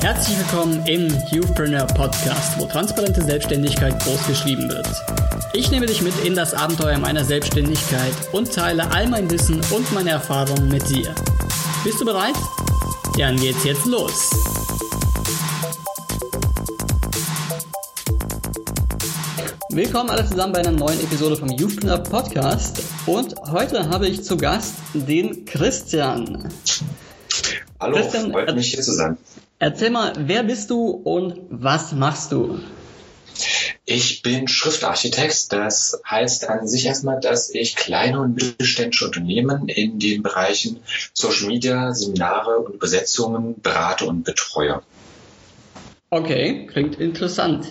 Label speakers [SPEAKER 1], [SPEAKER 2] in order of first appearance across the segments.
[SPEAKER 1] Herzlich willkommen im Youthpreneur Podcast, wo transparente Selbstständigkeit groß geschrieben wird. Ich nehme dich mit in das Abenteuer meiner Selbstständigkeit und teile all mein Wissen und meine Erfahrungen mit dir. Bist du bereit? Dann geht's jetzt los. Willkommen alle zusammen bei einer neuen Episode vom Youthpreneur Podcast und heute habe ich zu Gast den Christian.
[SPEAKER 2] Hallo, Christian, freut mich hier zu sein.
[SPEAKER 1] Erzähl mal, wer bist du und was machst du?
[SPEAKER 2] Ich bin Schriftarchitekt. Das heißt an sich erstmal, dass ich kleine und mittelständische Unternehmen in den Bereichen Social Media, Seminare und Übersetzungen berate und betreue.
[SPEAKER 1] Okay, klingt interessant.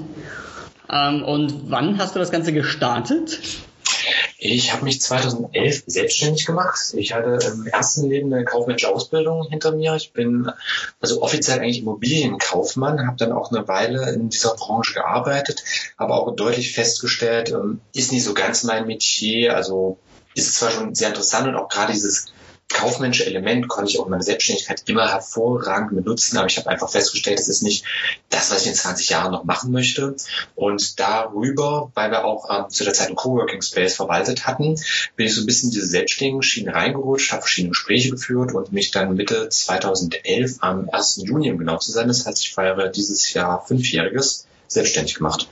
[SPEAKER 1] Ähm, und wann hast du das Ganze gestartet?
[SPEAKER 2] Ich habe mich 2011 selbstständig gemacht. Ich hatte im ersten Leben eine kaufmännische Ausbildung hinter mir. Ich bin also offiziell eigentlich Immobilienkaufmann, habe dann auch eine Weile in dieser Branche gearbeitet, aber auch deutlich festgestellt, ähm, ist nicht so ganz mein Metier. Also ist zwar schon sehr interessant und auch gerade dieses kaufmännische Element konnte ich auch in meiner Selbstständigkeit immer hervorragend benutzen, aber ich habe einfach festgestellt, das ist nicht das, was ich in 20 Jahren noch machen möchte. Und darüber, weil wir auch ähm, zu der Zeit einen Coworking Space verwaltet hatten, bin ich so ein bisschen in diese selbstständigen Schienen reingerutscht, habe verschiedene Gespräche geführt und mich dann Mitte 2011 am 1. Juni, um genau zu sein, das heißt, ich feiere dieses Jahr fünfjähriges, selbstständig gemacht.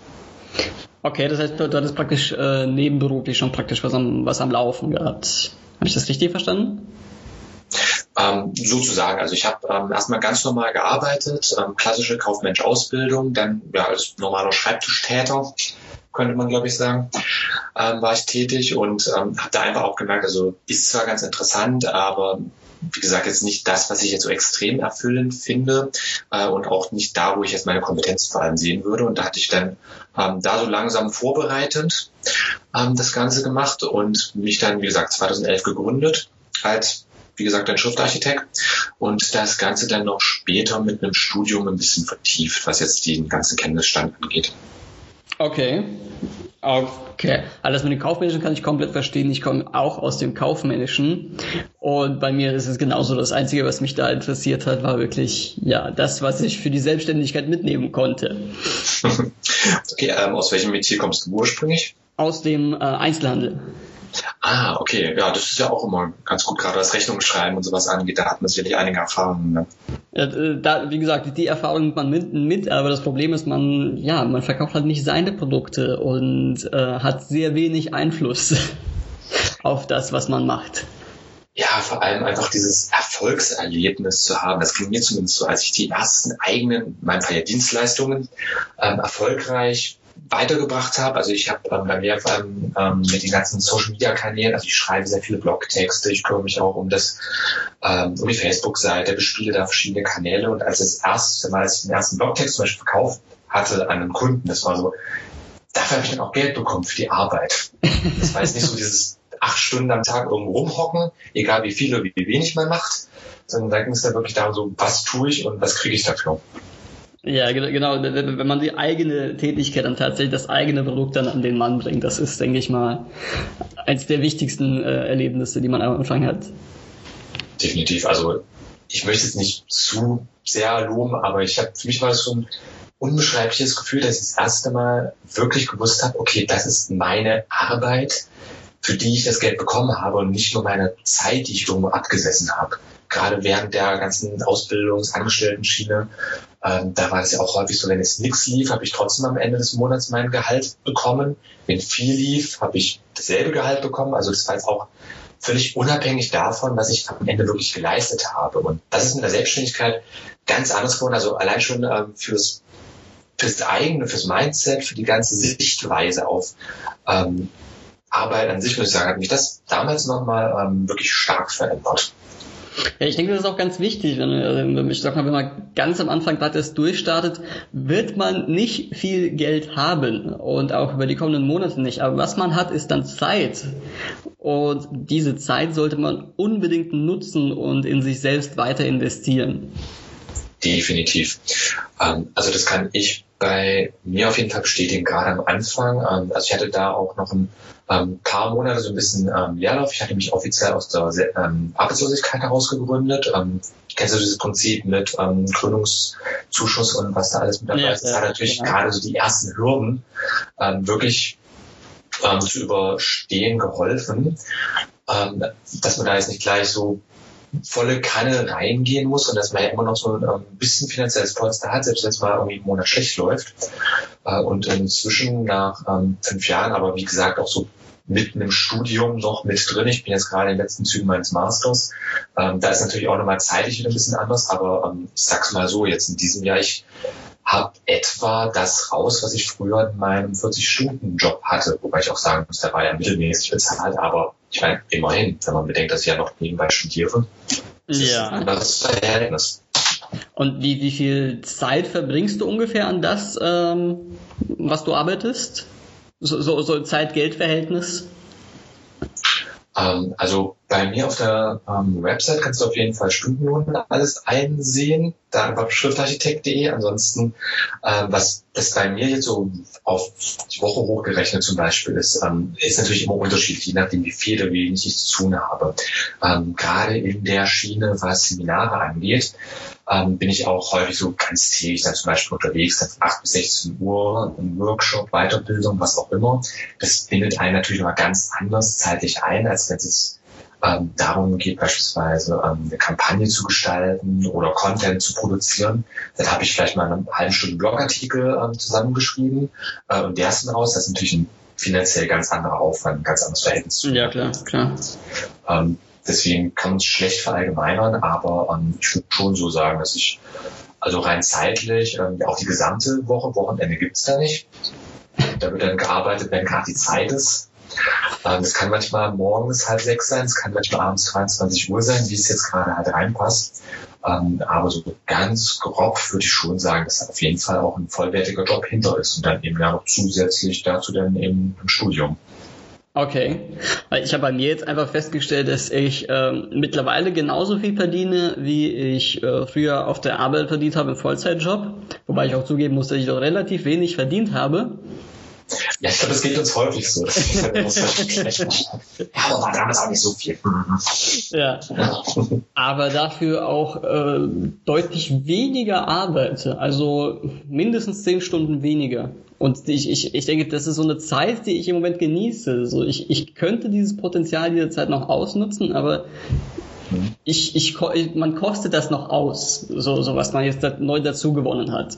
[SPEAKER 1] Okay, das heißt, du hattest praktisch äh, nebenberuflich schon praktisch was am, was am Laufen gehabt. Habe ich das richtig verstanden?
[SPEAKER 2] Ähm, sozusagen, also ich habe ähm, erstmal ganz normal gearbeitet, ähm, klassische Kaufmensch-Ausbildung, dann ja als normaler Schreibtischtäter, könnte man glaube ich sagen, ähm, war ich tätig und ähm, habe da einfach auch gemerkt, also ist zwar ganz interessant, aber wie gesagt, jetzt nicht das, was ich jetzt so extrem erfüllend finde äh, und auch nicht da, wo ich jetzt meine Kompetenz vor allem sehen würde. Und da hatte ich dann ähm, da so langsam vorbereitend ähm, das Ganze gemacht und mich dann, wie gesagt, 2011 gegründet als wie gesagt, ein Schriftarchitekt und das Ganze dann noch später mit einem Studium ein bisschen vertieft, was jetzt den ganzen Kenntnisstand angeht.
[SPEAKER 1] Okay. Okay. Alles mit dem Kaufmännischen kann ich komplett verstehen. Ich komme auch aus dem Kaufmännischen. Und bei mir ist es genauso. Das Einzige, was mich da interessiert hat, war wirklich, ja, das, was ich für die Selbstständigkeit mitnehmen konnte.
[SPEAKER 2] okay, ähm, aus welchem Metier kommst du ursprünglich?
[SPEAKER 1] Aus dem äh, Einzelhandel.
[SPEAKER 2] Ah, okay. Ja, das ist ja auch immer ganz gut, gerade was Rechnungen schreiben und sowas angeht. Da hat man sicherlich einige Erfahrungen. Ne?
[SPEAKER 1] Ja, da, wie gesagt, die Erfahrung nimmt man mit, mit, aber das Problem ist, man, ja, man verkauft halt nicht seine Produkte und äh, hat sehr wenig Einfluss auf das, was man macht.
[SPEAKER 2] Ja, vor allem einfach dieses Erfolgserlebnis zu haben. Das ging mir zumindest so, als ich die ersten eigenen, in meinem Fall ja Dienstleistungen, ähm, erfolgreich weitergebracht habe. Also ich habe ähm, bei mir vor ähm, mit den ganzen Social Media Kanälen, also ich schreibe sehr viele Blogtexte, ich kümmere mich auch um das, ähm, um die Facebook-Seite, bespiele da verschiedene Kanäle und als das erste Mal, als ich den ersten Blogtext zum Beispiel verkauft hatte an einen Kunden, das war so, dafür habe ich dann auch Geld bekommen für die Arbeit. Das war jetzt nicht so dieses acht Stunden am Tag irgendwo rumhocken, egal wie viel oder wie wenig man macht, sondern da ging es dann wirklich darum, so, was tue ich und was kriege ich dafür.
[SPEAKER 1] Ja, genau. Wenn man die eigene Tätigkeit dann tatsächlich das eigene Produkt dann an den Mann bringt, das ist, denke ich mal, eins der wichtigsten äh, Erlebnisse, die man am Anfang hat.
[SPEAKER 2] Definitiv. Also ich möchte es nicht zu sehr loben, aber ich habe für mich war es so ein unbeschreibliches Gefühl, dass ich das erste Mal wirklich gewusst habe, okay, das ist meine Arbeit, für die ich das Geld bekommen habe und nicht nur meine Zeit, die ich irgendwo abgesessen habe gerade während der ganzen Ausbildungsangestellten-Schiene, ähm, da war es ja auch häufig so, wenn es nichts lief, habe ich trotzdem am Ende des Monats mein Gehalt bekommen. Wenn viel lief, habe ich dasselbe Gehalt bekommen. Also das war jetzt auch völlig unabhängig davon, was ich am Ende wirklich geleistet habe. Und das ist mit der Selbstständigkeit ganz anders geworden. Also allein schon ähm, fürs fürs eigene, fürs Mindset, für die ganze Sichtweise auf ähm, Arbeit an sich, muss ich sagen, hat mich das damals nochmal ähm, wirklich stark verändert.
[SPEAKER 1] Ja, ich denke, das ist auch ganz wichtig. Wenn, äh, ich sag mal, wenn man ganz am Anfang gerade erst durchstartet, wird man nicht viel Geld haben und auch über die kommenden Monate nicht. Aber was man hat, ist dann Zeit. Und diese Zeit sollte man unbedingt nutzen und in sich selbst weiter investieren.
[SPEAKER 2] Definitiv. Ähm, also das kann ich bei mir auf jeden Fall bestätigen, gerade am Anfang. Ähm, also ich hatte da auch noch ein ähm, paar Monate so ein bisschen ähm, Leerlauf. Ich hatte mich offiziell aus der ähm, Arbeitslosigkeit heraus gegründet. Ähm, kennst du dieses Prinzip mit ähm, Gründungs Zuschuss und was da alles mit dabei
[SPEAKER 1] Ja,
[SPEAKER 2] ist. Das
[SPEAKER 1] ja,
[SPEAKER 2] hat natürlich
[SPEAKER 1] genau.
[SPEAKER 2] gerade so die ersten Hürden ähm, wirklich ähm, zu überstehen geholfen, ähm, dass man da jetzt nicht gleich so volle Kanne reingehen muss und dass man ja immer noch so ein ähm, bisschen finanzielles Polster hat, selbst wenn es mal irgendwie einen Monat schlecht läuft. Äh, und inzwischen nach ähm, fünf Jahren, aber wie gesagt auch so mitten im Studium noch mit drin. Ich bin jetzt gerade in den letzten Zügen meines Masters. Ähm, da ist natürlich auch nochmal zeitlich wieder ein bisschen anders, aber ich sag's mal so, jetzt in diesem Jahr, ich habe etwa das raus, was ich früher in meinem 40-Stunden-Job hatte, wobei ich auch sagen muss, der war ja mittelmäßig bezahlt, aber ich meine, immerhin, wenn man bedenkt, dass ich ja noch nebenbei studiere, ist das
[SPEAKER 1] Ja.
[SPEAKER 2] ein anderes Verhältnis.
[SPEAKER 1] Und wie, wie viel Zeit verbringst du ungefähr an das, ähm, was du arbeitest? So, so, so Zeit-Geld-Verhältnis?
[SPEAKER 2] Ähm, also bei mir auf der ähm, Website kannst du auf jeden Fall Stundenlohn alles einsehen, da einfach schriftarchitekt.de. Ansonsten, ähm, was das bei mir jetzt so auf die Woche hochgerechnet zum Beispiel ist, ähm, ist natürlich immer unterschiedlich, je nachdem wie viel oder wie wenig ich zu tun habe. Ähm, gerade in der Schiene, was Seminare angeht, ähm, bin ich auch häufig so ganz täglich dann zum Beispiel unterwegs, dann von 8 bis 16 Uhr, ein Workshop, Weiterbildung, was auch immer. Das bindet einen natürlich mal ganz anders zeitlich ein, als wenn es ähm, darum geht, beispielsweise ähm, eine Kampagne zu gestalten oder Content zu produzieren. Dann habe ich vielleicht mal eine halbe Stunde Blogartikel ähm, zusammengeschrieben äh, und der ist dann raus. Das ist natürlich ein finanziell ganz anderer Aufwand, ein ganz anderes Verhältnis zu
[SPEAKER 1] Ja, klar, klar.
[SPEAKER 2] ähm, deswegen kann man es schlecht verallgemeinern, aber ähm, ich würde schon so sagen, dass ich also rein zeitlich, ähm, auch die gesamte Woche, Wochenende gibt's da nicht. Da wird dann gearbeitet, wenn gerade die Zeit ist. Ähm, das kann manchmal morgens halb sechs sein, es kann manchmal abends 22 Uhr sein, wie es jetzt gerade halt reinpasst. Ähm, aber so ganz grob würde ich schon sagen, dass da auf jeden Fall auch ein vollwertiger Job hinter ist und dann eben ja noch zusätzlich dazu dann eben ein Studium.
[SPEAKER 1] Okay. Ich habe bei mir jetzt einfach festgestellt, dass ich ähm, mittlerweile genauso viel verdiene, wie ich äh, früher auf der Arbeit verdient habe im Vollzeitjob. Wobei ich auch zugeben muss, dass ich doch relativ wenig verdient habe.
[SPEAKER 2] Ja, ich glaube, das geht uns häufig so. ja, aber war damals auch nicht so viel.
[SPEAKER 1] Ja. Aber dafür auch äh, deutlich weniger arbeite. Also mindestens zehn Stunden weniger. Und ich, ich, ich denke, das ist so eine Zeit, die ich im Moment genieße. So, ich, ich könnte dieses Potenzial dieser Zeit noch ausnutzen, aber ich, ich, man kostet das noch aus, so, so was man jetzt neu dazu gewonnen hat.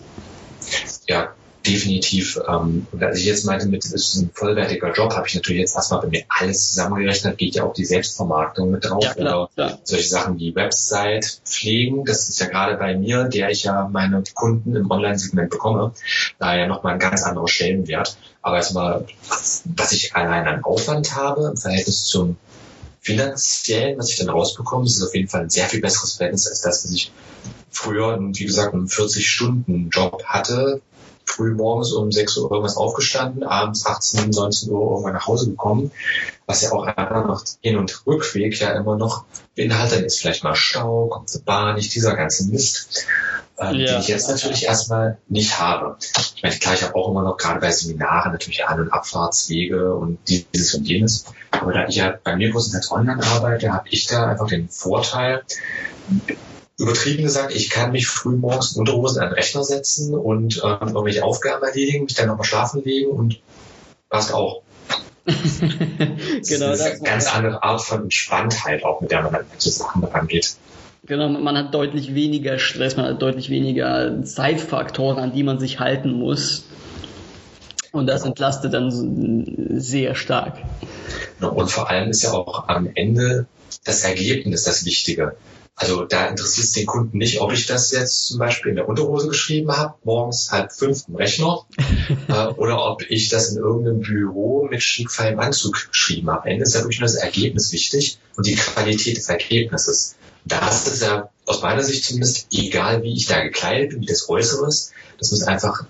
[SPEAKER 2] Ja, definitiv. Ähm, und als ich jetzt meinte, mit das ist ein vollwertiger Job, habe ich natürlich jetzt erstmal bei mir alles zusammengerechnet, geht ja auch die Selbstvermarktung mit drauf.
[SPEAKER 1] Ja, klar,
[SPEAKER 2] oder
[SPEAKER 1] klar.
[SPEAKER 2] solche Sachen wie Website pflegen. Das ist ja gerade bei mir, der ich ja meine Kunden im Online-Segment bekomme, daher nochmal ein ganz anderer Stellenwert. Aber erstmal, was ich allein an Aufwand habe im Verhältnis zum finanziellen, was ich dann rausbekomme, ist es auf jeden Fall ein sehr viel besseres Verhältnis als das, was ich früher, wie gesagt, einen 40-Stunden-Job hatte, früh morgens um 6 Uhr irgendwas aufgestanden, abends 18, 19 Uhr irgendwann nach Hause gekommen, was ja auch einfach noch Hin- und Rückweg ja immer noch beinhaltet ist. Vielleicht mal Stau, kommt zur Bahn, nicht dieser ganze Mist, ähm,
[SPEAKER 1] Ja.
[SPEAKER 2] den ich jetzt natürlich erstmal nicht habe. Ich meine, klar, ich habe auch immer noch gerade bei Seminaren natürlich An- und Abfahrtswege und dieses und jenes. Aber da ich ja bei mir größtenteils online arbeite, habe ich da einfach den Vorteil, übertrieben gesagt, ich kann mich früh morgens in Unterhosen an den Rechner setzen und ähm, irgendwelche Aufgaben erledigen, mich dann nochmal schlafen legen und passt auch. Das
[SPEAKER 1] genau,
[SPEAKER 2] ist
[SPEAKER 1] das,
[SPEAKER 2] eine ganz andere Art von Entspanntheit auch, mit der man an manche Sachen rangeht.
[SPEAKER 1] genau, man hat deutlich weniger Stress, man hat deutlich weniger Zeitfaktoren, an die man sich halten muss. Und das entlastet dann sehr stark.
[SPEAKER 2] Und vor allem ist ja auch am Ende das Ergebnis das Wichtige. Also da interessiert es den Kunden nicht, ob ich das jetzt zum Beispiel in der Unterhose geschrieben habe, morgens halb fünf im Rechner, äh, oder ob ich das in irgendeinem Büro mit schickfeinem Anzug geschrieben habe. Am Ende ist ja wirklich nur das Ergebnis wichtig und die Qualität des Ergebnisses. Da ist es ja aus meiner Sicht zumindest egal, wie ich da gekleidet bin, wie das Äußere ist. Das muss einfach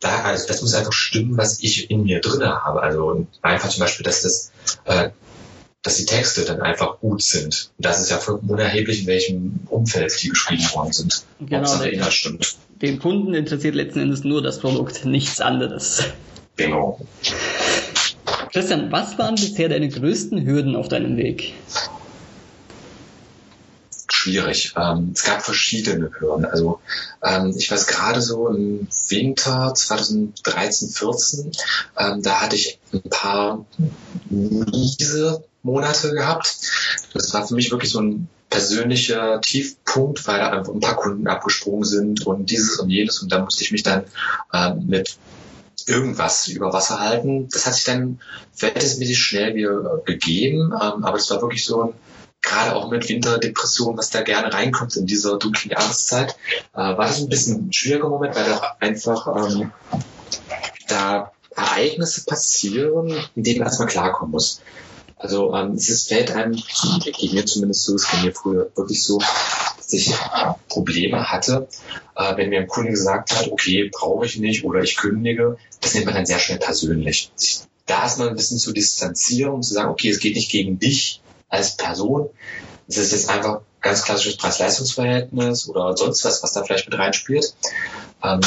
[SPEAKER 2] da, also das muss einfach stimmen, was ich in mir drinne habe. Also einfach zum Beispiel, dass das, äh, dass die Texte dann einfach gut sind. Und das ist ja vollkommen unerheblich, in welchem Umfeld die geschrieben worden sind.
[SPEAKER 1] Genau,
[SPEAKER 2] Hauptsache der Inhalt stimmt.
[SPEAKER 1] Den Kunden interessiert letzten Endes nur das Produkt, nichts anderes.
[SPEAKER 2] Bingo.
[SPEAKER 1] Christian, was waren bisher deine größten Hürden auf deinem Weg?
[SPEAKER 2] schwierig. Ähm, es gab verschiedene Hürden. Also ähm, ich weiß gerade so im Winter 2013, 14, ähm, da hatte ich ein paar miese Monate gehabt. Das war für mich wirklich so ein persönlicher Tiefpunkt, weil einfach ein paar Kunden abgesprungen sind und dieses und jenes und da musste ich mich dann ähm, mit irgendwas über Wasser halten. Das hat sich dann verhältnismäßig schnell wieder gegeben, ähm, aber es war wirklich so ein gerade auch mit Winterdepression, was da gerne reinkommt in dieser dunklen Jahreszeit, äh, war das ein bisschen ein schwieriger Moment, weil da einfach ähm, da Ereignisse passieren, in denen man erstmal klarkommen muss. Also ähm, es fällt einem, geht mir zumindest so, es ging mir früher wirklich so, dass ich Probleme hatte, äh, wenn mir ein Kunde gesagt hat, okay, brauche ich nicht oder ich kündige, das nimmt man dann sehr schnell persönlich. Da erstmal ein bisschen zu distanzieren und zu sagen, okay, es geht nicht gegen dich als Person. Es ist jetzt einfach ganz klassisches Preis-Leistungs-Verhältnis oder sonst was, was da vielleicht mit reinspielt. Ähm,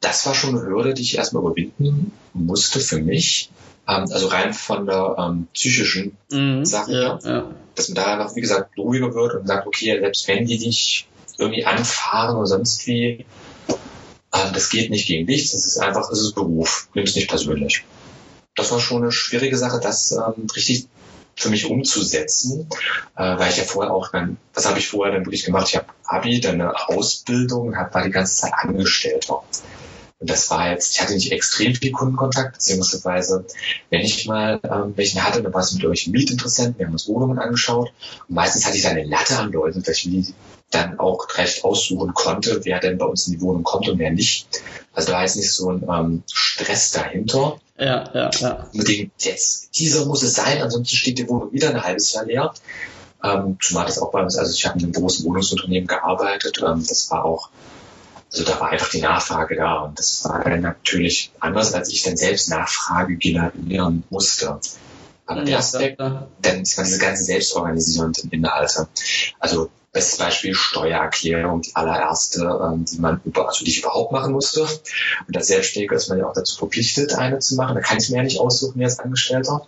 [SPEAKER 2] das war schon eine Hürde, die ich erstmal überwinden musste für mich, also rein von der ähm, psychischen mhm, Sache, ja, ja. dass man da einfach, wie gesagt, ruhiger wird und sagt, okay, selbst wenn die dich irgendwie anfahren oder sonst wie, äh, das geht nicht gegen dich, das ist einfach, das ist Beruf, nimm es nicht persönlich. Das war schon eine schwierige Sache, das ähm, richtig für mich umzusetzen, äh, weil ich ja vorher auch dann, was habe ich vorher dann wirklich gemacht? Ich habe Abi, dann eine Ausbildung, hab, war die ganze Zeit Angestellter. Und das war jetzt, ich hatte nicht extrem viel Kundenkontakt, beziehungsweise wenn ich mal ähm, welchen hatte, dann war es mit irgendwelchen Mietinteressenten, wir haben uns Wohnungen angeschaut und meistens hatte ich da eine Latte an Leuten, dass ich dann auch recht aussuchen konnte, wer denn bei uns in die Wohnung kommt und wer nicht. Also da ist nicht so ein ähm, Stress dahinter.
[SPEAKER 1] Ja, ja, ja.
[SPEAKER 2] Unbedingt jetzt, dieser muss es sein, ansonsten steht die Wohnung wieder ein halbes Jahr leer. Ähm, zumal das auch bei uns, also ich habe in einem großen Wohnungsunternehmen gearbeitet, ähm, das war auch also da war einfach die Nachfrage da und das war dann natürlich anders, als ich dann selbst Nachfrage generieren musste. Aber ja, der Aspekt, dann ist man diese ganzen selbstorganisierenden Inhalte. Also bestes Beispiel Steuererklärung, die allererste, ähm, die man über, also die ich überhaupt machen musste. Und als Selbstständiger ist man ja auch dazu verpflichtet, eine zu machen. Da kann ich mir ja nicht aussuchen als Angestellter.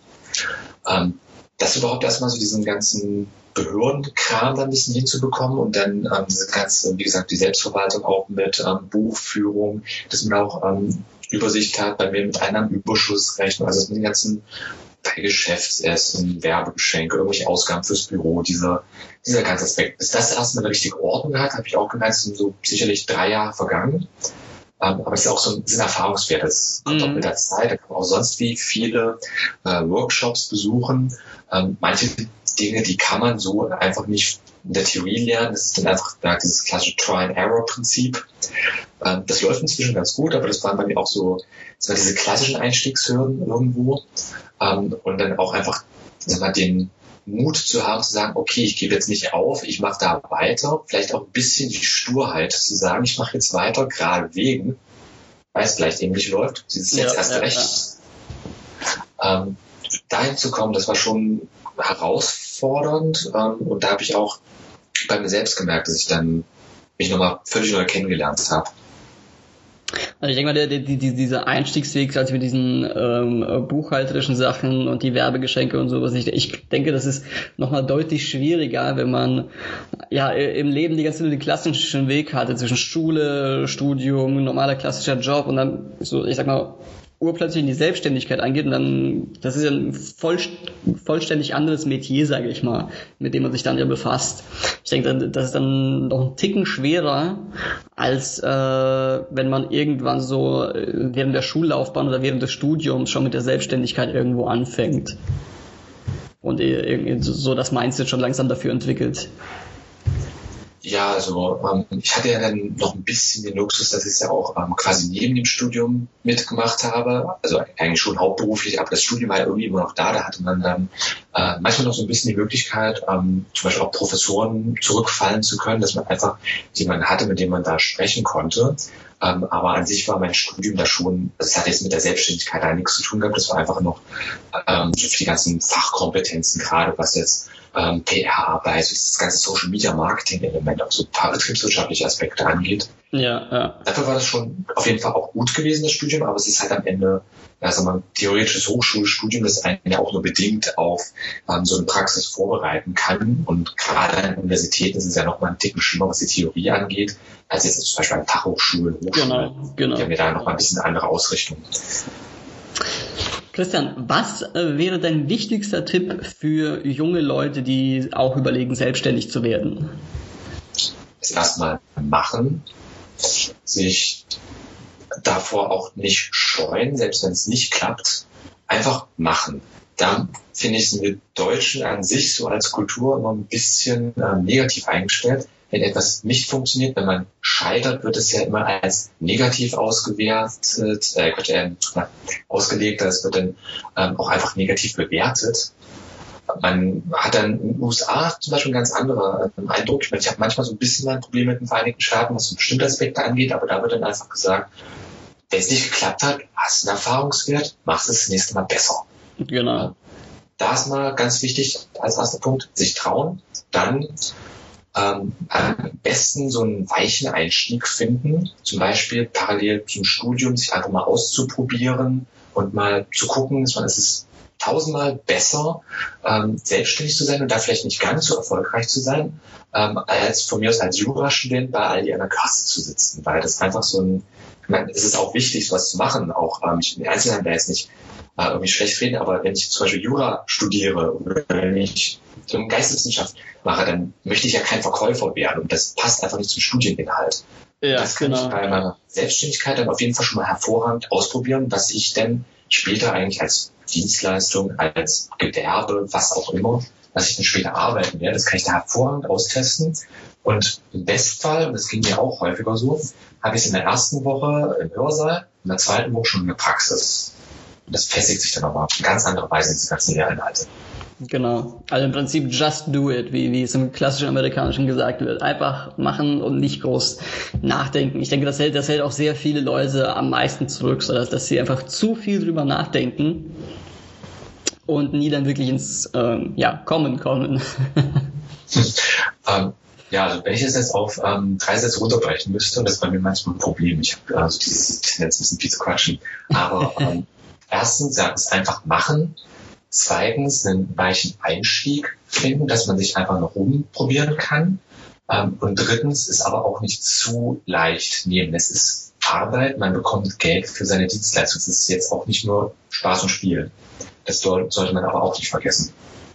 [SPEAKER 2] Ähm, das überhaupt erstmal so diesen ganzen Behördenkram da ein bisschen hinzubekommen und dann ähm, diese ganze, wie gesagt, die Selbstverwaltung auch mit ähm, Buchführung, dass man auch ähm, Übersicht hat, bei mir mit Einnahmenüberschussrechnung, also mit den ganzen bei Geschäftsessen, Werbegeschenke, irgendwelche Ausgaben fürs Büro, dieser, dieser ganze Aspekt. Bis das erstmal eine richtige Ordnung hat, habe ich auch gemerkt, sind so sicherlich drei Jahre vergangen. Ähm, aber es ist auch so ein, ein Erfahrungswert. Das kommt mhm. auch mit der Zeit. Da kann man auch sonst wie viele äh, Workshops besuchen. Ähm, manche Dinge, die kann man so einfach nicht in der Theorie lernen. Das ist dann einfach ja, dieses klassische Try-and-Error-Prinzip. Ähm, das läuft inzwischen ganz gut, aber das waren bei mir auch so, das waren diese klassischen Einstiegshürden irgendwo. Ähm, und dann auch einfach, sag mal, den Mut zu haben, zu sagen, okay, ich gebe jetzt nicht auf, ich mache da weiter. Vielleicht auch ein bisschen die Sturheit zu sagen, ich mache jetzt weiter, gerade wegen, weil es vielleicht eben nicht läuft. Sie ist jetzt ja, erst ja, recht. Ja. Ähm, dahin zu kommen, das war schon herausfordernd. Ähm, und da habe ich auch bei mir selbst gemerkt, dass ich dann mich nochmal völlig neu kennengelernt habe.
[SPEAKER 1] Also ich denke mal, der, der, die, dieser Einstiegsweg, also mit diesen ähm, buchhalterischen Sachen und die Werbegeschenke und sowas, ich, ich denke, das ist nochmal deutlich schwieriger, wenn man ja im Leben die ganze Zeit den klassischen Weg hatte zwischen Schule, Studium, normaler klassischer Job und dann so, ich sag mal, urplötzlich in die Selbstständigkeit eingeht und dann, das ist ja ein voll, vollständig anderes Metier, sage ich mal, mit dem man sich dann ja befasst. Ich denke, das ist dann noch ein Ticken schwerer, als äh, wenn man irgendwann so äh, während der Schullaufbahn oder während des Studiums schon mit der Selbstständigkeit irgendwo anfängt. Und äh, so das Mindset schon langsam dafür entwickelt.
[SPEAKER 2] Ja, also ähm, ich hatte ja dann noch ein bisschen den Luxus, dass ich es ja auch ähm, quasi neben dem Studium mitgemacht habe. Also eigentlich schon hauptberuflich, aber das Studium war ja irgendwie immer noch da. Da hatte man dann äh, manchmal noch so ein bisschen die Möglichkeit, ähm, zum Beispiel auch Professoren zurückfallen zu können, dass man einfach jemanden hatte, mit dem man da sprechen konnte. Ähm, aber an sich war mein Studium da schon, also es hat jetzt mit der Selbstständigkeit da nichts zu tun gehabt. Das war einfach noch ähm, für die ganzen Fachkompetenzen, gerade was jetzt ähm, PR-Arbeit, das ganze Social Media Marketing Element, auch so ein paar betriebswirtschaftliche Aspekte angeht.
[SPEAKER 1] Ja, ja.
[SPEAKER 2] Dafür war das schon auf jeden Fall auch gut gewesen, das Studium, aber es ist halt am Ende, ja, sagen wir mal, theoretisches Hochschulstudium, das einen ja auch nur bedingt auf ähm, so eine Praxis vorbereiten kann. Und gerade an Universitäten ist es ja noch mal ein Ticken schlimmer, was die Theorie angeht, als jetzt zum Beispiel an Fachhochschulen, Hochschulen.
[SPEAKER 1] Genau, genau.
[SPEAKER 2] Die haben ja da noch mal ein bisschen andere Ausrichtung.
[SPEAKER 1] Christian, was äh, wäre dein wichtigster Tipp für junge Leute, die auch überlegen, selbstständig zu werden?
[SPEAKER 2] Erstmal machen, sich davor auch nicht scheuen, selbst wenn es nicht klappt, einfach machen. Da finde ich, sind wir Deutschen an sich so als Kultur immer ein bisschen äh, negativ eingestellt wenn etwas nicht funktioniert, wenn man scheitert, wird es ja immer als negativ ausgewertet, äh, äh, ausgelegt, das wird dann ähm, auch einfach negativ bewertet. Man hat dann in den USA zum Beispiel einen ganz anderen äh, Eindruck. Ich, meine, ich habe manchmal so ein bisschen mein Problem mit den Vereinigten Staaten, was so bestimmte Aspekte angeht, aber da wird dann einfach gesagt, wenn es nicht geklappt hat, hast du einen Erfahrungswert, machst es das nächste Mal besser.
[SPEAKER 1] Genau.
[SPEAKER 2] Da ist mal ganz wichtig als erster Punkt, sich trauen, dann ähm, am besten so einen weichen Einstieg finden, zum Beispiel parallel zum Studium sich einfach mal auszuprobieren und mal zu gucken, dass man es ist tausendmal besser, ähm, selbstständig zu sein und da vielleicht nicht ganz so erfolgreich zu sein, ähm, als von mir aus als Jurastudent bei Aldi an der Kasse zu sitzen, weil das einfach so ein, ich meine, es ist auch wichtig, sowas zu machen, auch ähm, ich bin Einzelhandel jetzt nicht äh, irgendwie schlecht reden, aber wenn ich zum Beispiel Jura studiere oder wenn ich so eine Geisteswissenschaft mache, dann möchte ich ja kein Verkäufer werden und das passt einfach nicht zum Studieninhalt. Ja, das kann genau. ich bei meiner Selbstständigkeit dann auf jeden Fall schon mal hervorragend ausprobieren, was ich denn später eigentlich als Dienstleistung, als Gewerbe, was auch immer, was ich dann später arbeiten werde, das kann ich da hervorragend austesten. Und im Bestfall, und das ging mir auch häufiger so, habe ich es in der ersten Woche im Hörsaal, in der zweiten Woche schon in der Praxis. Und das festigt sich dann aber auf eine ganz andere Weise, diese ganzen Lehrinhalte.
[SPEAKER 1] Genau. Also im Prinzip just do it, wie, wie es im klassischen amerikanischen gesagt wird. Einfach machen und nicht groß nachdenken. Ich denke, das hält, das hält auch sehr viele Leute am meisten zurück, sodass dass sie einfach zu viel drüber nachdenken und nie dann wirklich ins ähm, ja, Kommen kommen.
[SPEAKER 2] ähm, ja, also wenn ich es jetzt auf ähm, drei Sätze runterbrechen müsste, und das ist bei mir manchmal ein Problem, ich habe also diese Tendenz, ein bisschen viel zu quatschen, aber ähm, erstens, ja, es einfach machen, Zweitens einen weichen Einstieg finden, dass man sich einfach noch rumprobieren kann. Ähm, und drittens ist aber auch nicht zu leicht nehmen. Es ist Arbeit, man bekommt Geld für seine Dienstleistung. Es ist jetzt auch nicht nur Spaß und Spiel. Das sollte man aber auch nicht vergessen.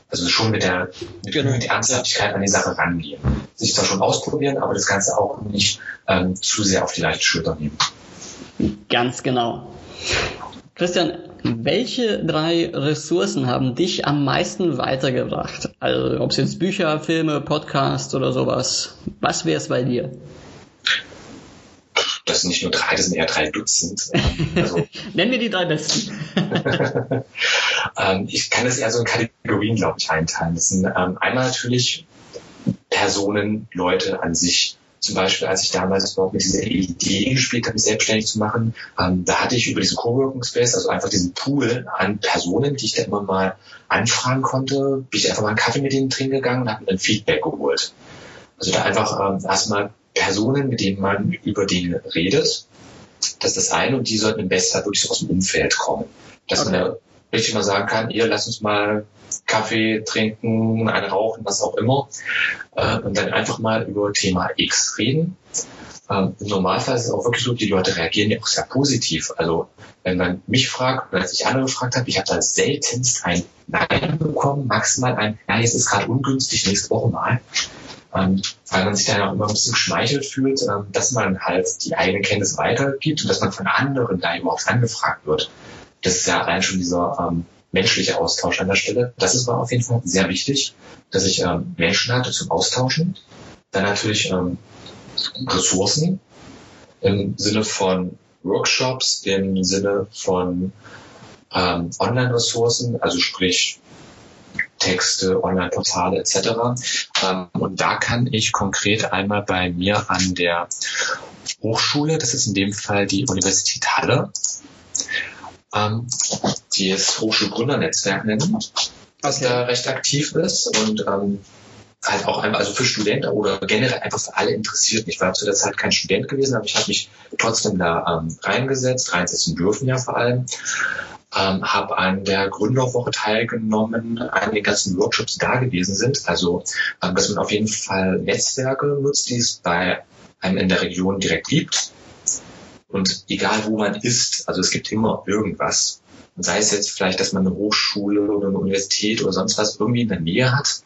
[SPEAKER 2] Also schon mit der mit genau. der Ernsthaftigkeit an die Sache rangehen. Sich zwar schon ausprobieren, aber das Ganze auch nicht ähm, zu sehr auf die leichte Schulter nehmen.
[SPEAKER 1] Ganz genau. Christian, welche drei Ressourcen haben dich am meisten weitergebracht? Also ob es jetzt Bücher, Filme, Podcasts oder sowas. Was wäre es bei dir?
[SPEAKER 2] Das sind nicht nur drei, das sind eher drei Dutzend.
[SPEAKER 1] Also, Nennen wir die drei besten.
[SPEAKER 2] ähm, ich kann das eher so in Kategorien, glaube ich, einteilen. Das sind ähm, einmal natürlich Personen, Leute an sich, zum Beispiel, als ich damals überhaupt mit dieser Idee gespielt habe, mich selbstständig zu machen, ähm, da hatte ich über diesen Coworking Space, also einfach diesen Pool an Personen, die ich dann immer mal anfragen konnte, bin ich einfach mal einen Kaffee mit denen trinken gegangen und habe mir ein Feedback geholt. Also da einfach ähm, erstmal Personen, mit denen man über Dinge redet. Das ist das eine und die sollten im besten Fall wirklich so aus dem Umfeld kommen. Dass okay. man da richtig mal sagen kann, ihr lass uns mal Kaffee trinken, eine rauchen, was auch immer. Äh, und dann einfach mal über Thema X reden. Ähm, Im Normalfall ist es auch wirklich so, die Leute reagieren ja auch sehr positiv. Also wenn man mich fragt oder als ich andere gefragt habe, ich habe da seltenst ein Nein bekommen, maximal ein, ja, jetzt ist gerade ungünstig, nächste Woche mal. Ähm, weil man sich dann auch immer ein bisschen geschmeichelt fühlt, ähm, dass man halt die eigene Kenntnis weitergibt und dass man von anderen da überhaupt angefragt wird. Das ist ja allein schon dieser ähm, menschliche Austausch an der Stelle. Das ist war auf jeden Fall sehr wichtig, dass ich ähm, Menschen hatte zum Austauschen. Dann natürlich ähm, Ressourcen im Sinne von Workshops, im Sinne von ähm, Online-Ressourcen, also sprich Texte, Online-Portale etc. Ähm, und da kann ich konkret einmal bei mir an der Hochschule, das ist in dem Fall die Universität Halle, ähm, die es Hochschulgründernetzwerk nennen. das okay. da recht aktiv ist und ähm, halt auch einmal, also für Studenten oder generell einfach für alle interessiert. Ich war zu der Zeit kein Student gewesen, aber ich habe mich trotzdem da ähm, reingesetzt, reinsetzen dürfen ja vor allem. Ähm, habe an der Gründerwoche teilgenommen, an den ganzen Workshops, da gewesen sind. Also, ähm, dass man auf jeden Fall Netzwerke nutzt, die es bei einem in der Region direkt gibt. Und egal wo man ist, also es gibt immer irgendwas. Und sei es jetzt vielleicht, dass man eine Hochschule oder eine Universität oder sonst was irgendwie in der Nähe hat,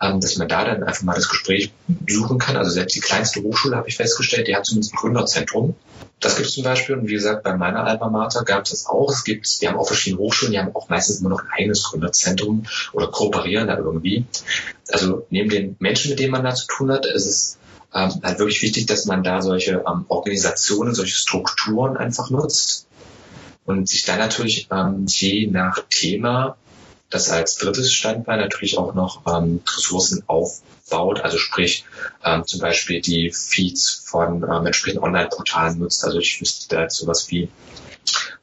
[SPEAKER 2] ähm, dass man da dann einfach mal das Gespräch suchen kann. Also selbst die kleinste Hochschule habe ich festgestellt, die hat zumindest ein Gründerzentrum. Das gibt es zum Beispiel. Und wie gesagt, bei meiner Alma Mater gab es das auch. Es gibt, die haben auch verschiedene Hochschulen, die haben auch meistens immer noch ein eigenes Gründerzentrum oder kooperieren da irgendwie. Also neben den Menschen, mit denen man da zu tun hat, ist es ähm, halt wirklich wichtig, dass man da solche ähm, Organisationen, solche Strukturen einfach nutzt und sich dann natürlich ähm, je nach Thema das als drittes Standbein natürlich auch noch ähm, Ressourcen aufbaut, also sprich ähm, zum Beispiel die Feeds von ähm, entsprechenden Online-Portalen nutzt. Also ich wüsste da jetzt sowas wie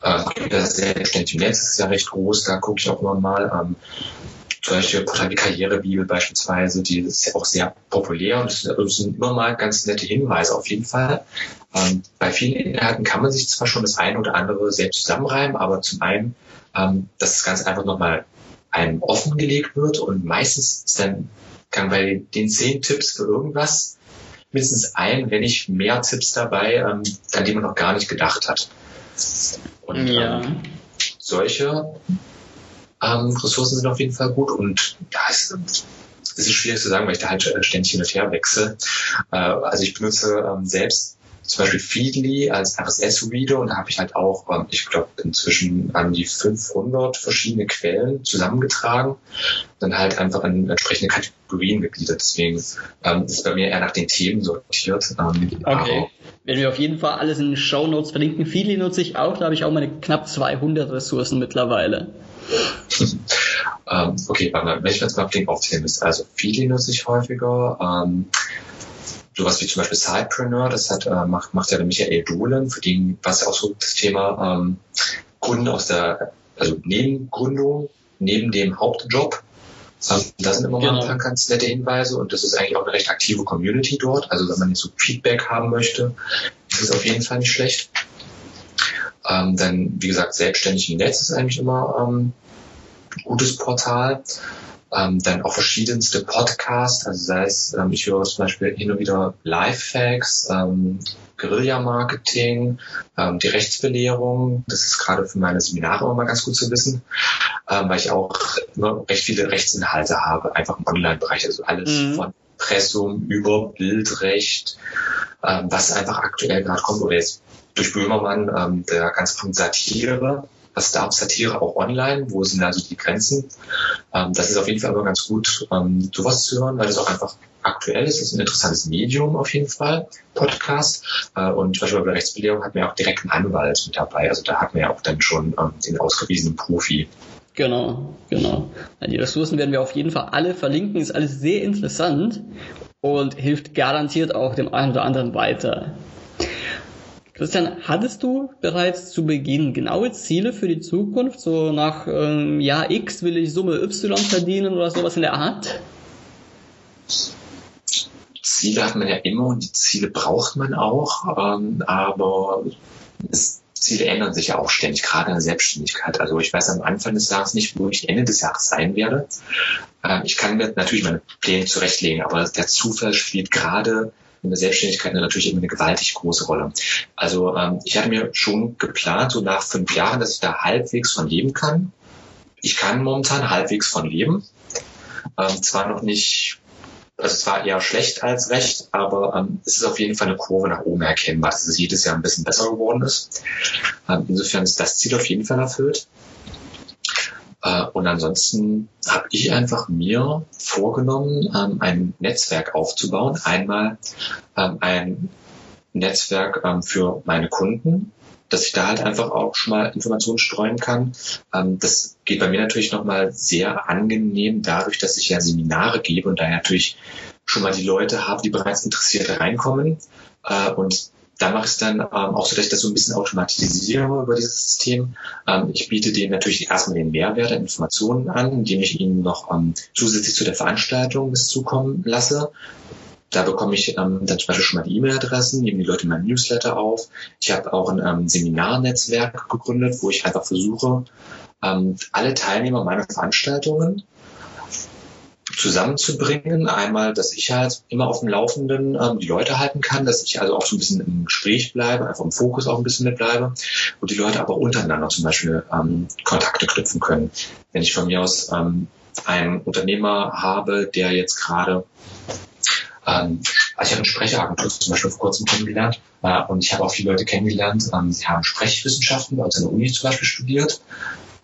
[SPEAKER 2] äh, das selbstständige Netz ist ja recht groß, da gucke ich auch nochmal. Ähm, solche Portale wie Karrierebibel beispielsweise, die ist ja auch sehr populär und das sind immer mal ganz nette Hinweise auf jeden Fall. Ähm, bei vielen Inhalten kann man sich zwar schon das eine oder andere selbst zusammenreimen, aber zum einen, ähm, dass das Ganze einfach nochmal einem offengelegt wird und meistens ist dann kann bei den zehn Tipps für irgendwas mindestens ein, wenn nicht mehr Tipps dabei, ähm, an die man noch gar nicht gedacht hat. Und ja. ähm, solche ähm, Ressourcen sind auf jeden Fall gut und ja, es, es ist schwierig zu sagen, weil ich da halt ständig hin und her wechsle. Äh, also ich benutze ähm, selbst zum Beispiel Feedly als RSS-Reader und da habe ich halt auch, ähm, ich glaube, inzwischen an die 500 verschiedene Quellen zusammengetragen, dann halt einfach in entsprechende Kategorien gegliedert. Deswegen ähm, ist bei mir eher nach den Themen sortiert.
[SPEAKER 1] Ähm, okay. Werden wir auf jeden Fall alles in den Show Notes verlinken. Feedly nutze ich auch, da habe ich auch meine knapp 200 Ressourcen mittlerweile.
[SPEAKER 2] ähm, okay, warte mal, wenn ich jetzt mal auf den aufzählen müsste. Also Feedly nutze ich häufiger. Ähm, sowas wie zum Beispiel Sidepreneur, das hat, äh, macht, macht ja der Michael Dohlen, für den war es auch so das Thema ähm, Gründen aus der, also Nebengründung, neben dem Hauptjob. Ähm, da sind immer genau. mal ein genau. paar ganz nette Hinweise und das ist eigentlich auch eine recht aktive Community dort. Also wenn man jetzt so Feedback haben möchte, ist es auf jeden Fall nicht schlecht. Ähm, dann, wie gesagt, selbstständig im Netz ist eigentlich immer ähm, ein gutes Portal. Ähm, dann auch verschiedenste Podcasts, also sei es, ähm, ich höre zum Beispiel hin und wieder Lifehacks, ähm, Guerilla-Marketing, ähm, die Rechtsbelehrung. Das ist gerade für meine Seminare immer mal ganz gut zu wissen, ähm, weil ich auch immer recht viele Rechtsinhalte habe, einfach im Online-Bereich. Also alles mhm. von Pressung über Bildrecht, ähm, was einfach aktuell gerade kommt oder jetzt durch Böhmermann, ähm, der ganze Punkt Satire was darf Satire auch online? Wo sind also die Grenzen? Ähm, das ist auf jeden Fall aber ganz gut, ähm, sowas zu hören, weil es auch einfach aktuell ist. Es ist ein interessantes Medium auf jeden Fall, Podcast. Äh, und zum Beispiel bei der Rechtsbelehrung hat man ja auch direkt einen Anwalt mit dabei. Also da hat man ja auch dann schon ähm, den ausgewiesenen Profi.
[SPEAKER 1] Genau, genau. Die Ressourcen werden wir auf jeden Fall alle verlinken. Ist alles sehr interessant und hilft garantiert auch dem einen oder anderen weiter. Christian, hattest du bereits zu Beginn genaue Ziele für die Zukunft? So nach ähm, Jahr X will ich Summe Y verdienen oder sowas in der Art?
[SPEAKER 2] Ziele hat man ja immer und die Ziele braucht man auch, ähm, aber es, Ziele ändern sich ja auch ständig, gerade in der Selbstständigkeit. Also ich weiß am Anfang des Jahres nicht, wo ich Ende des Jahres sein werde. Ähm, ich kann mir natürlich meine Pläne zurechtlegen, aber der Zufall spielt gerade in der Selbstständigkeit natürlich immer eine gewaltig große Rolle. Also ähm, ich hatte mir schon geplant, so nach fünf Jahren, dass ich da halbwegs von leben kann. Ich kann momentan halbwegs von leben. Ähm, zwar noch nicht, also zwar eher schlecht als recht, aber ähm, es ist auf jeden Fall eine Kurve nach oben erkennbar, dass es jedes Jahr ein bisschen besser geworden ist. Ähm, insofern ist das Ziel auf jeden Fall erfüllt. Äh, und ansonsten habe ich einfach mir vorgenommen, ähm, ein Netzwerk aufzubauen. Einmal ähm, ein Netzwerk ähm, für meine Kunden, dass ich da halt einfach auch schon mal Informationen streuen kann. das geht bei mir natürlich nochmal sehr angenehm dadurch, dass ich ja Seminare gebe und da natürlich schon mal die Leute habe, die bereits Interessierte reinkommen. Äh, und da mache ich es dann ähm, auch so, dass ich das so ein bisschen automatisiere über dieses System. Ähm, ich biete denen natürlich erstmal den Mehrwert der Informationen an, indem ich ihnen noch ähm, zusätzlich zu der Veranstaltung das zukommen lasse. Da bekomme ich ähm, dann zum Beispiel schon mal die E-Mail-Adressen, nehmen die Leute mein Newsletter auf. Ich habe auch ein ähm, Seminarnetzwerk gegründet, wo ich einfach versuche, ähm, alle Teilnehmer meiner Veranstaltungen zusammenzubringen. Einmal, dass ich halt immer auf dem Laufenden ähm, die Leute halten kann, dass ich also auch so ein bisschen im Gespräch bleibe, einfach im Fokus auch ein bisschen mit bleibe und die Leute aber untereinander zum Beispiel ähm, Kontakte knüpfen können. Wenn ich von mir aus ähm, einen Unternehmer habe, der jetzt gerade ähm, also ich habe eine Sprecheragentur zum Beispiel vor kurzem kennengelernt äh, und ich habe auch viele Leute kennengelernt, ähm, sie haben Sprechwissenschaften bei uns an der Uni zum Beispiel studiert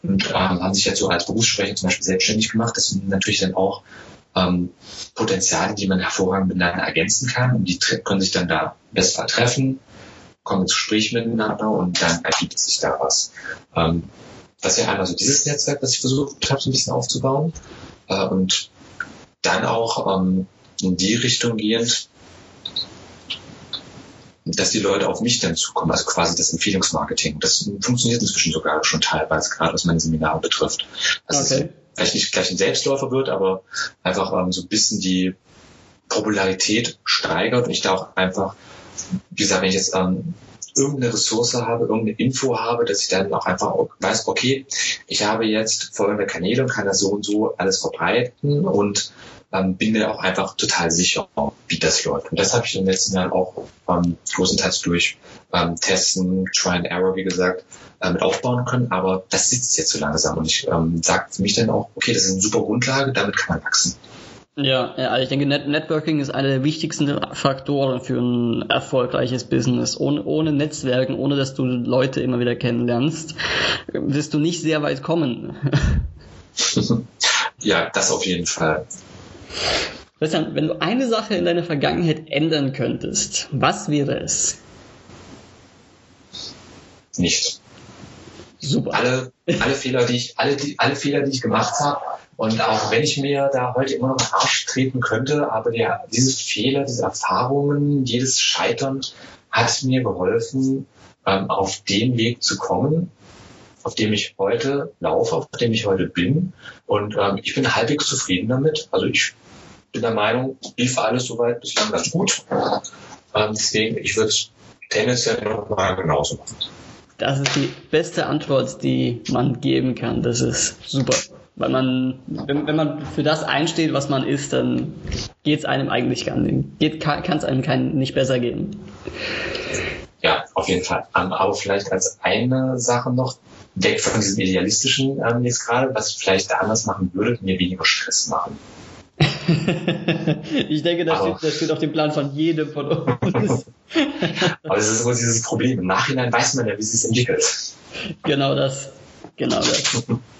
[SPEAKER 2] und ähm, haben sich so als Berufssprecher zum Beispiel selbstständig gemacht. Das sind natürlich dann auch ähm, Potenziale, die man hervorragend miteinander ergänzen kann und die können sich dann da besser treffen, kommen ins Gespräch miteinander und dann ergibt sich da was. Ähm, das wäre einmal so dieses Netzwerk, das ich versucht habe, so ein bisschen aufzubauen äh, und dann auch ähm, in die Richtung gehend, dass die Leute auf mich dann zukommen, also quasi das Empfehlungsmarketing. Das funktioniert inzwischen sogar schon teilweise, gerade was meine Seminare betrifft. Dass okay. vielleicht nicht gleich ein Selbstläufer wird, aber einfach ähm, so ein bisschen die Popularität steigert und ich da auch einfach, wie gesagt, wenn ich jetzt ähm, irgendeine Ressource habe, irgendeine Info habe, dass ich dann auch einfach weiß, okay, ich habe jetzt folgende Kanäle und kann das so und so alles verbreiten und ähm, bin mir auch einfach total sicher, wie das läuft. Und das habe ich in den letzten Jahren auch ähm, großenteils durch ähm, Testen, Try and Error, wie gesagt, äh, mit aufbauen können. Aber das sitzt jetzt so langsam und ich ähm, sage für mich dann auch, okay, das ist eine super Grundlage, damit kann man wachsen.
[SPEAKER 1] Ja, also ich denke, Net Networking ist einer der wichtigsten Faktoren für ein erfolgreiches Business. Ohne, ohne Netzwerken, ohne dass du Leute immer wieder kennenlernst, wirst du nicht sehr weit kommen.
[SPEAKER 2] ja, das auf jeden Fall.
[SPEAKER 1] Christian, wenn du eine Sache in deiner Vergangenheit ändern könntest, was wäre es?
[SPEAKER 2] Nichts. Super. Alle, alle Fehler, die ich, alle, die, alle Fehler, die ich gemacht habe, und auch wenn ich mir da heute immer noch Arsch treten könnte, aber der, diese Fehler, diese Erfahrungen, jedes Scheitern hat mir geholfen, ähm, auf den Weg zu kommen, auf dem ich heute laufe, auf dem ich heute bin. Und ähm, ich bin halbwegs zufrieden damit. Also ich bin der Meinung, lief alles soweit bislang ganz gut. Ähm, deswegen, ich würde es tendenziell nochmal genauso machen.
[SPEAKER 1] Das ist die beste Antwort, die man geben kann. Das ist super. Weil man, wenn, wenn man für das einsteht, was man ist, dann geht es einem eigentlich gar nicht, kann es einem kein, nicht besser gehen.
[SPEAKER 2] Ja, auf jeden Fall. Um, aber vielleicht als eine Sache noch, weg von diesem Idealistischen ähm, jetzt gerade, was ich vielleicht anders machen würde, mir weniger Stress machen.
[SPEAKER 1] ich denke, das, steht, das steht auf dem Plan von jedem von uns.
[SPEAKER 2] aber das ist so dieses Problem. Im Nachhinein weiß man ja, wie es sich entwickelt.
[SPEAKER 1] Genau das. Genau das.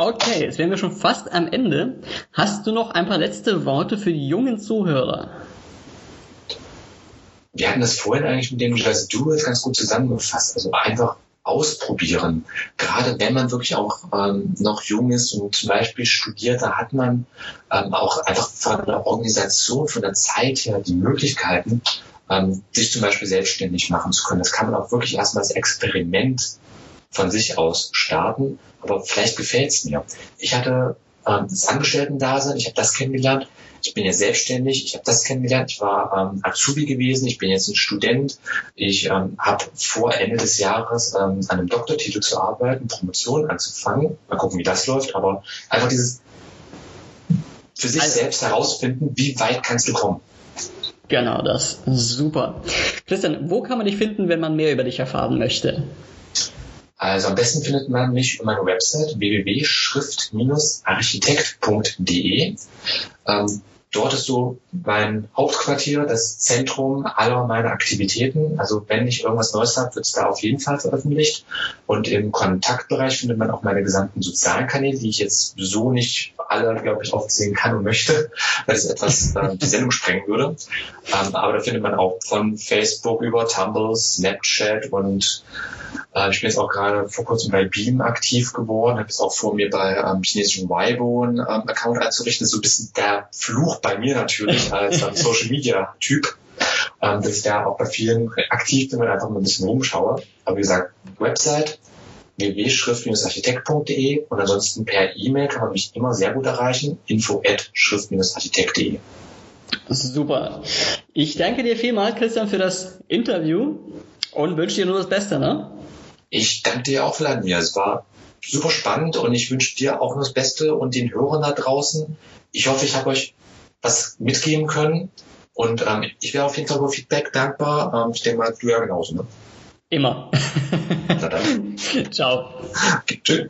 [SPEAKER 1] Okay, jetzt wären wir schon fast am Ende. Hast du noch ein paar letzte Worte für die jungen Zuhörer?
[SPEAKER 2] Wir hatten das vorhin eigentlich mit dem Just Do It ganz gut zusammengefasst. Also einfach ausprobieren. Gerade wenn man wirklich auch ähm, noch jung ist und zum Beispiel studiert, da hat man ähm, auch einfach von der Organisation, von der Zeit her die Möglichkeiten, ähm, sich zum Beispiel selbstständig machen zu können. Das kann man auch wirklich erstmal als Experiment von sich aus starten, aber vielleicht gefällt es mir. Ich hatte ähm, das Angestellten-Dasein, ich habe das kennengelernt, ich bin ja selbstständig, ich habe das kennengelernt, ich war ähm, Azubi gewesen, ich bin jetzt ein Student, ich ähm, habe vor Ende des Jahres ähm, an einem Doktortitel zu arbeiten, Promotion anzufangen. Mal gucken, wie das läuft, aber einfach dieses für sich also, selbst herausfinden, wie weit kannst du kommen.
[SPEAKER 1] Genau, das. Super. Christian, wo kann man dich finden, wenn man mehr über dich erfahren möchte?
[SPEAKER 2] Also am besten findet man mich über meine Website www.schrift-architekt.de. Ähm, dort ist so mein Hauptquartier, das Zentrum aller meiner Aktivitäten. Also wenn ich irgendwas Neues habe, wird es da auf jeden Fall veröffentlicht. Und im Kontaktbereich findet man auch meine gesamten sozialen Kanäle, die ich jetzt so nicht alle, glaube ich, aufzählen kann und möchte, weil es etwas äh, die Sendung sprengen würde. Ähm, aber da findet man auch von Facebook über Tumblr, Snapchat und äh, ich bin jetzt auch gerade vor kurzem bei Beam aktiv geworden, habe jetzt auch vor mir bei ähm, chinesischen Weibo einen ähm, Account einzurichten. Das ist so ein bisschen der Fluch bei mir natürlich als ähm, Social Media Typ. ähm, dass ich da auch bei vielen aktiv bin und einfach mal ein bisschen rumschaue. Aber wie gesagt, Website www.schrift-architekt.de und ansonsten per E-Mail kann man mich immer sehr gut erreichen, info at schrift-architekt.de.
[SPEAKER 1] Super. Ich danke dir vielmals, Christian, für das Interview und wünsche dir nur das Beste, ne?
[SPEAKER 2] Ich danke dir auch, Vladimir. Es war super spannend und ich wünsche dir auch nur das Beste und den Hörern da draußen. Ich hoffe, ich habe euch was mitgeben können und ähm, ich wäre auf jeden Fall über Feedback dankbar. Ähm, ich denke mal, du ja genauso. Ne?
[SPEAKER 1] Immer. Ciao.
[SPEAKER 2] Tschüss.